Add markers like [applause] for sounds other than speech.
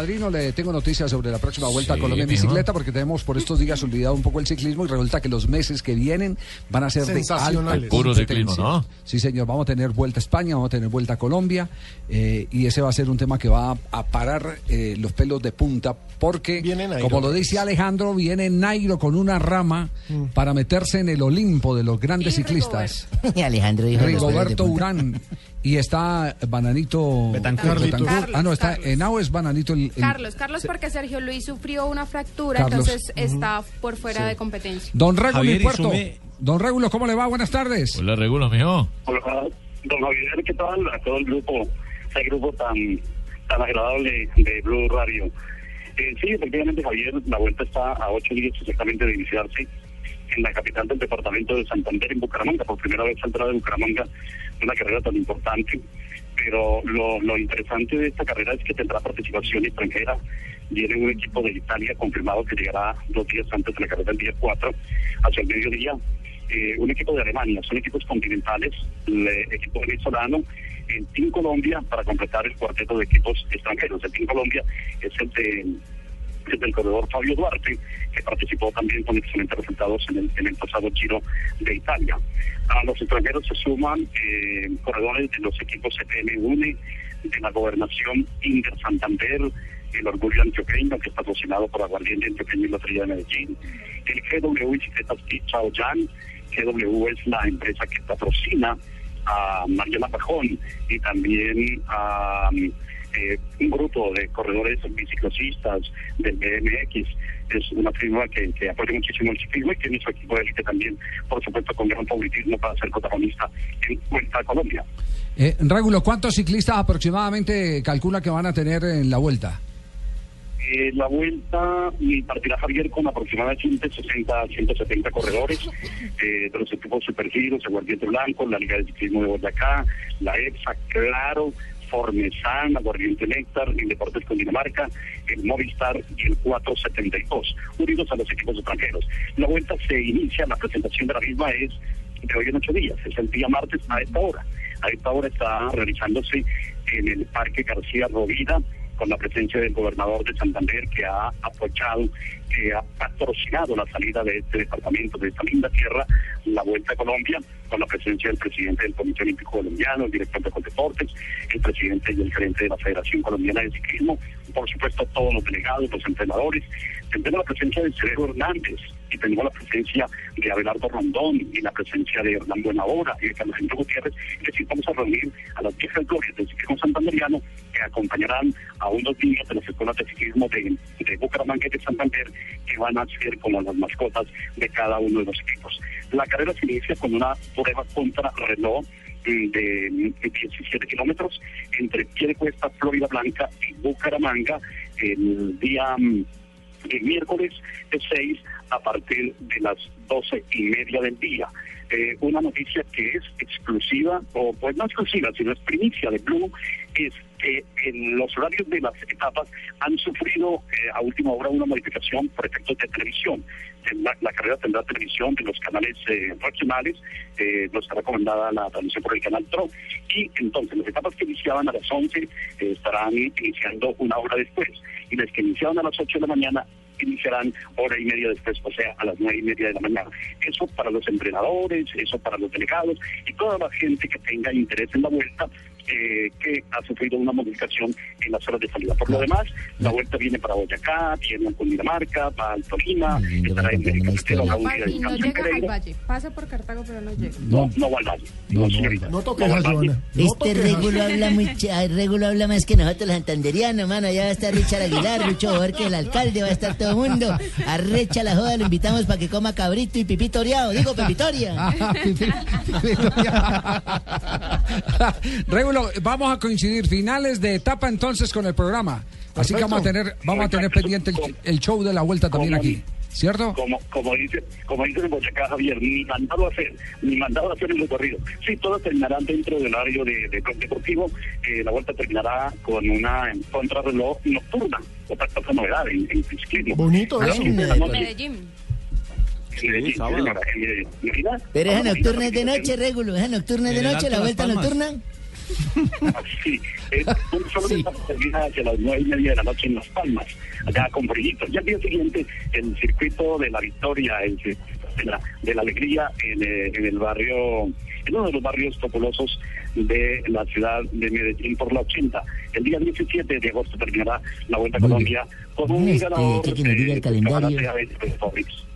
padrino, le tengo noticias sobre la próxima vuelta a Colombia en bicicleta, porque tenemos por estos días olvidado un poco el ciclismo y resulta que los meses que vienen van a ser de alta Sensacionales. Puro ciclismo. ¿no? Sí, señor, vamos a tener vuelta a España, vamos a tener vuelta a Colombia, eh, y ese va a ser un tema que va a, parar eh, los pelos de punta, porque, Viene Nairo. como lo dice Alejandro, viene Nairo con una rama Mm. para meterse en el Olimpo de los grandes ciclistas. [laughs] Y Alejandro dijo Rigoberto. Urán. [laughs] Y está Bananito Betancourt. Betancourt. Ah, no, está Carlos. Henao es Bananito. El, el- Carlos, Carlos porque Sergio Luis sufrió una fractura, Carlos. entonces está por fuera de competencia. Don Regulo Puerto. sume- Don Regulo, ¿cómo le va? Buenas tardes. Hola, regulo, mijo. Hola, don Javier, ¿qué tal? A todo el grupo, ese grupo tan, tan agradable de Blue Radio. Eh, sí, efectivamente, Javier, la vuelta está a ocho días exactamente de iniciarse en la capital del departamento de Santander, en Bucaramanga. Por primera vez saldrá de Bucaramanga una carrera tan importante. Pero lo, lo interesante de esta carrera es que tendrá participación extranjera. Viene un equipo de Italia confirmado que llegará dos días antes de la carrera, el día 4, hacia el mediodía eh, un equipo de Alemania, son equipos continentales, el eh, equipo venezolano, el Team Colombia para completar el cuarteto de equipos extranjeros. El Team Colombia es el de del corredor Fabio Duarte, que participó también con excelentes resultados en el, en el pasado Giro de Italia. A los extranjeros se suman eh, corredores de los equipos CPM UNE, de la gobernación Inder Santander, el Orgullo Antioqueño, que está patrocinado por Aguardiente Antioqueño y Lotería de Medellín, el GW Bicicletas Chaoyan, GW es la empresa que patrocina a Mariana Pajón y también a eh, un grupo de corredores biciclosistas del BMX. Es una firma que, que apoya muchísimo el ciclismo y tiene su equipo de élite también, por supuesto, con gran favoritismo para ser protagonista en Vuelta a Colombia. Eh, Regulo, ¿cuántos ciclistas aproximadamente calcula que van a tener en la vuelta? Eh, la vuelta partirá Javier con aproximadamente 60 170 corredores [laughs] eh, de los equipos Supergiros, el Guardiente Blanco, la Liga de Ciclismo de Boyacá, la EPSA, Claro, Formesan, Aguardiente Néctar, el Deportes con Dinamarca, el Movistar y el 472, unidos a los equipos extranjeros. La vuelta se inicia, la presentación de la misma es de hoy en ocho días, es el día martes a esta hora. A esta hora está realizándose en el Parque García Rovira con la presencia del gobernador de Santander que ha apoyado, que ha patrocinado la salida de este departamento, de esta linda tierra, la Vuelta a Colombia, con la presencia del presidente del Comité Olímpico Colombiano, el director de Coldeportes, el presidente y el gerente de la Federación Colombiana de Ciclismo, por supuesto todos los delegados, los entrenadores. Tendremos la presencia de Cerebro Hernández y tenemos la presencia de Abelardo Rondón y la presencia de Hernán Buenahora y de Carlos Gutiérrez, que sí vamos a reunir a las viejas glorias del ciclismo santanderiano que acompañarán a unos niños de las escuelas de ciclismo de, de Bucaramanga y de Santander que van a ser como las mascotas de cada uno de los equipos. La carrera se inicia con una prueba contra reloj mm, de 17 kilómetros entre Piedecuesta, Florida Blanca y Bucaramanga el día mm, el miércoles de 6 a partir de las 12 y media del día. Eh, una noticia que es exclusiva, o pues no exclusiva, sino es primicia de Blue, es que en los horarios de las etapas han sufrido eh, a última hora una modificación por efectos de televisión. La, la carrera tendrá televisión de los canales eh, regionales, eh, nos está recomendada la transmisión por el canal TRO, y entonces las etapas que iniciaban a las 11 eh, estarán iniciando una hora después, y las que iniciaban a las 8 de la mañana iniciarán hora y media después, o sea, a las nueve y media de la mañana. Eso para los entrenadores, eso para los delegados y toda la gente que tenga interés en la vuelta, eh, que ha sufrido una modificación en las horas de salida. Por lo demás, la vuelta viene para Boyacá, viene a Cundinamarca, va al Tolima, Muy lindo, estará en para el carretero, la única y no llega al valle. Pasa por Cartago, pero no llega. No, no va al valle. No, señorita. No toques va a al valle. Joana. No Este Regulo habla muy Regulo habla más que nosotros los santanderianos, mano. Allá va a estar Richard Aguilar, Lucho Borges, el alcalde, va a estar todo el mundo. Arrecha la joda, lo invitamos para que coma cabrito y pipito oreado. Digo, pepitoria. [laughs] Ah, [laughs] Vamos a coincidir finales de etapa entonces con el programa. Así que vamos a tener, vamos a tener pendiente el, el show de la vuelta también aquí, ¿cierto? como como dice como dice en Boyacá Javier ni mandado a hacer ni mandado a hacer el recorrido sí todos terminarán dentro del horario de, de club deportivo Eh, la vuelta terminará con una contrarreloj nocturna otra, otra novedad en, en ciclismo Bonito eso. Medellín. Pero esa nocturna es de noche, Regulo. Esa nocturna es de el noche, la de vuelta nocturna. Sí, eh, un solo Sí. termina hacia las nueve y media de la noche en Las Palmas, allá con Brillito. Y al día siguiente, el circuito de la victoria, el circuito de la, de la alegría en, eh, en el barrio, en uno de los barrios populosos de la ciudad de Medellín por la 80. El día 17 de agosto terminará la Vuelta a Colombia con un Este, ganador ¿qué quiere que nos diga el de calendario? Camarate a 20 favoritos.